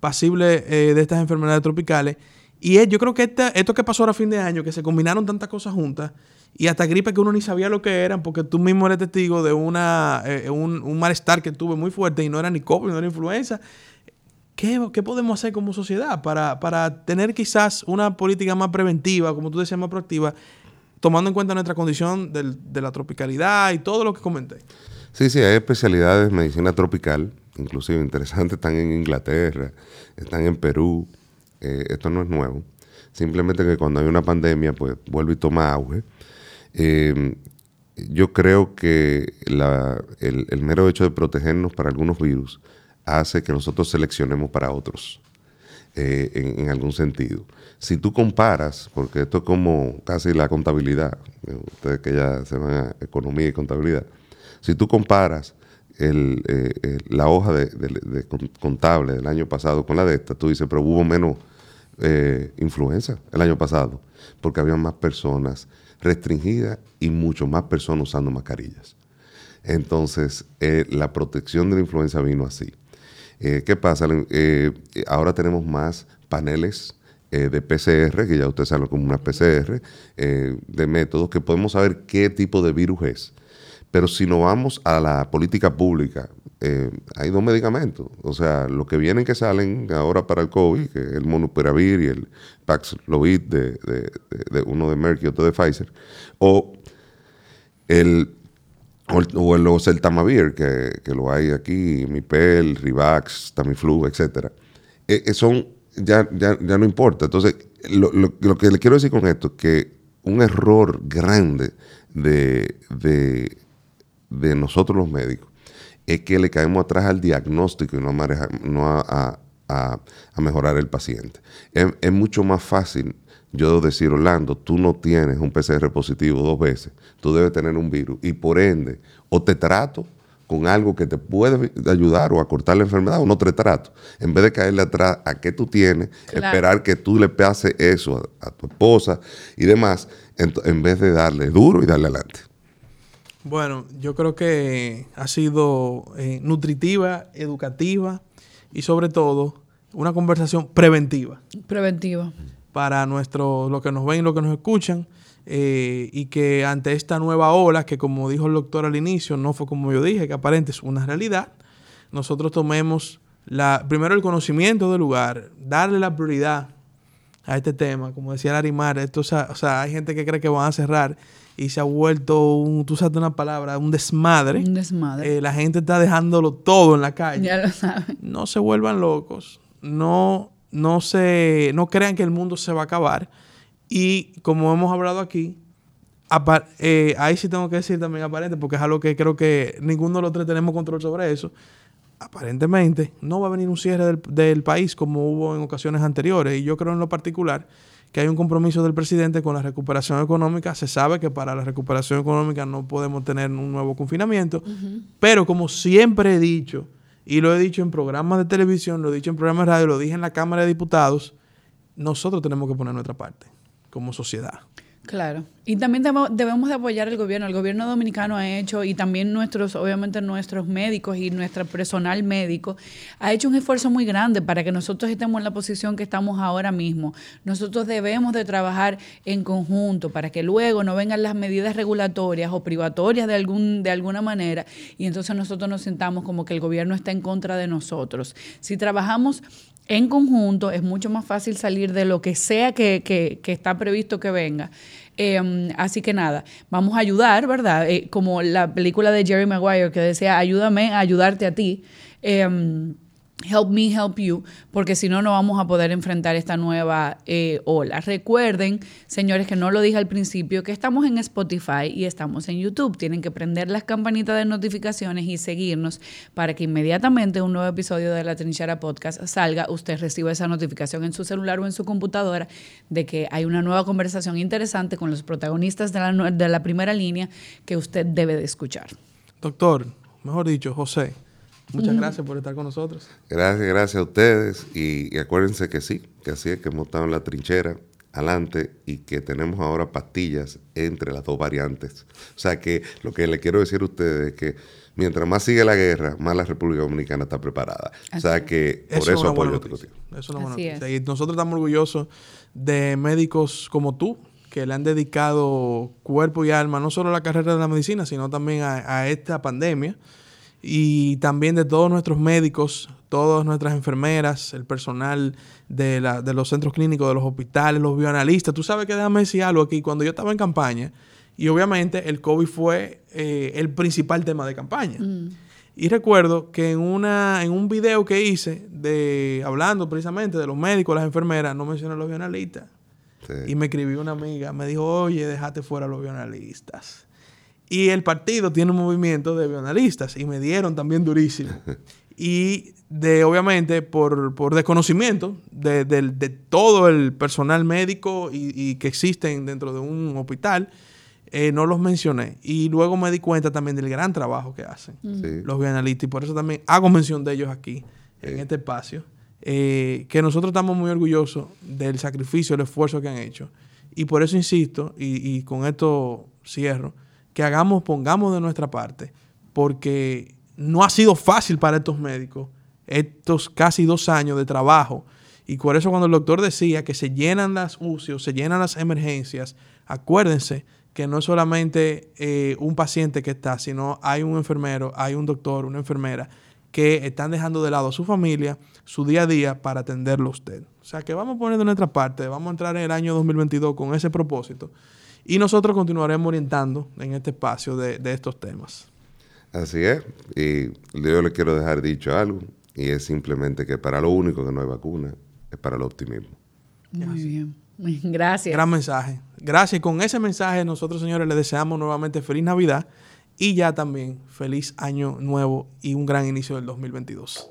pasible eh, de estas enfermedades tropicales. Y yo creo que esto que pasó ahora a fin de año, que se combinaron tantas cosas juntas, y hasta gripe que uno ni sabía lo que eran, porque tú mismo eres testigo de una, eh, un, malestar que tuve muy fuerte y no era ni COVID, no era influenza. ¿Qué, podemos hacer como sociedad para, para, tener quizás una política más preventiva, como tú decías, más proactiva, tomando en cuenta nuestra condición de la tropicalidad y todo lo que comenté? Sí, sí, hay especialidades de medicina tropical, inclusive interesantes, están en Inglaterra, están en Perú, eh, esto no es nuevo, simplemente que cuando hay una pandemia, pues vuelve y toma auge. Eh, yo creo que el, mero hecho de protegernos para algunos virus hace que nosotros seleccionemos para otros, eh, en, algún sentido. Si tú comparas, porque esto es como casi la contabilidad, ustedes que ya se van a economía y contabilidad, si tú comparas la hoja de, contable del año pasado con la de esta, tú dices, pero hubo menos eh, influenza el año pasado, porque había más personas restringidas y mucho más personas usando mascarillas. Entonces, eh, la protección de la influenza vino así. Eh, ¿Qué pasa? ahora tenemos más paneles de PCR, que ya ustedes saben como una PCR, de métodos que podemos saber qué tipo de virus es. Pero si no vamos a la política pública, eh, hay dos medicamentos. O sea, los que vienen que salen ahora para el COVID, que es el Monupiravir y el Paxlovid de, de, uno de Merck y otro de Pfizer, o el o el, Oseltamavir, que, que, lo hay aquí, Mipel, Rivax, Tamiflu, etcétera. Eh, eh, son, ya, ya, ya, no importa. Entonces, lo, lo, lo, que le quiero decir con esto es que un error grande de, de, de nosotros los médicos es que le caemos atrás al diagnóstico y no, a, no a, mejorar el paciente. Es, mucho más fácil yo decir, Orlando, tú no tienes un PCR positivo dos veces, tú debes tener un virus y por ende o te trato con algo que te puede ayudar o a cortar la enfermedad o no te trato. En vez de caerle atrás a qué tú tienes, esperar que tú le pases eso a, tu esposa y demás, en vez de darle duro y darle adelante. Bueno, yo creo que ha sido eh, nutritiva, educativa y sobre todo una conversación preventiva. Preventiva. Para nuestros, los que nos ven y los que nos escuchan. Eh, y que ante esta nueva ola, que como dijo el doctor al inicio, no fue como yo dije, que aparente es una realidad, nosotros tomemos la, primero el conocimiento del lugar, darle la prioridad a este tema, como decía Larimar, esto, o sea, hay gente que cree que van a cerrar y se ha vuelto un, tú sabes una palabra, un desmadre. Un desmadre. Eh, la gente está dejándolo todo en la calle. Ya lo saben. No se vuelvan locos. No, no se, no crean que el mundo se va a acabar. Y como hemos hablado aquí, eh, ahí sí tengo que decir también aparente, porque es algo que creo que ninguno de los tres tenemos control sobre eso. Aparentemente no va a venir un cierre del, del país como hubo en ocasiones anteriores. Y yo creo en lo particular que hay un compromiso del presidente con la recuperación económica. Se sabe que para la recuperación económica no podemos tener un nuevo confinamiento, pero como siempre he dicho, y lo he dicho en programas de televisión, lo he dicho en programas de radio, lo dije en la Cámara de Diputados, nosotros tenemos que poner nuestra parte como sociedad. Claro. Y también debemos de apoyar al gobierno. El gobierno dominicano ha hecho, y también nuestros, obviamente nuestros médicos y nuestro personal médico, ha hecho un esfuerzo muy grande para que nosotros estemos en la posición que estamos ahora mismo. Nosotros debemos de trabajar en conjunto para que luego no vengan las medidas regulatorias o privatorias de, algún, de alguna manera y entonces nosotros nos sintamos como que el gobierno está en contra de nosotros. Si trabajamos en conjunto es mucho más fácil salir de lo que sea que, que, está previsto que venga. Em, así que nada, vamos a ayudar, ¿verdad? Eh, como la película de Jerry Maguire que decía, ayúdame a ayudarte a ti. Em, Help me, help you, porque si no, no vamos a poder enfrentar esta nueva eh, ola. Recuerden, señores, que no lo dije al principio, que estamos en Spotify y estamos en YouTube. Tienen que prender las campanitas de notificaciones y seguirnos para que inmediatamente un nuevo episodio de La Trinchera Podcast salga, usted reciba esa notificación en su celular o en su computadora de que hay una nueva conversación interesante con los protagonistas de la, de la primera línea que usted debe de escuchar. Doctor, mejor dicho, José. Muchas gracias por estar con nosotros. Gracias, gracias a ustedes. Y, acuérdense que sí, que así es que hemos estado en la trinchera adelante y que tenemos ahora pastillas entre las dos variantes. O sea que lo que le quiero decir a ustedes es que mientras más sigue la guerra, más la República Dominicana está preparada. o sea que por eso, apoyo Eso es una buena Y nosotros estamos orgullosos de médicos como tú, que le han dedicado cuerpo y alma, no solo a la carrera de la medicina, sino también a esta pandemia y también de todos nuestros médicos, todas nuestras enfermeras, el personal de, la, de los centros clínicos, de los hospitales, los bioanalistas. Tú sabes que déjame decir algo aquí, cuando yo estaba en campaña, y obviamente el COVID fue eh, el principal tema de campaña. Mm. Y recuerdo que en, una, en un video que hice, de, hablando precisamente de los médicos, las enfermeras, no mencioné a los bioanalistas. Y me escribió una amiga, me dijo, oye, déjate fuera a los bioanalistas. Y el partido tiene un movimiento de bioanalistas y me dieron también durísimo. y de, obviamente, por, desconocimiento de, todo el personal médico y, que existen dentro de un hospital, eh, no los mencioné. Y luego me di cuenta también del gran trabajo que hacen los bioanalistas. Y por eso también hago mención de ellos aquí, en este espacio. eh, que nosotros estamos muy orgullosos del sacrificio, el esfuerzo que han hecho. Y por eso insisto, y, y con esto cierro, que hagamos, pongamos de nuestra parte, porque no ha sido fácil para estos médicos estos casi dos años de trabajo. Y por eso cuando el doctor decía que se llenan las UCI se llenan las emergencias, acuérdense que no es solamente eh, un paciente que está, sino hay un enfermero, hay un doctor, una enfermera que están dejando de lado a su familia, su día a día para atenderlo a usted. O sea que vamos a poner de nuestra parte, vamos a entrar en el año 2022 con ese propósito y nosotros continuaremos orientando en este espacio de, de estos temas. Así es, y yo le quiero dejar dicho algo, y es simplemente que para lo único que no hay vacuna es para el optimismo. Muy bien. Gracias. Gran mensaje. Gracias. Y con ese mensaje nosotros, señores, les deseamos nuevamente feliz Navidad y ya también feliz año nuevo y un gran inicio del 2022.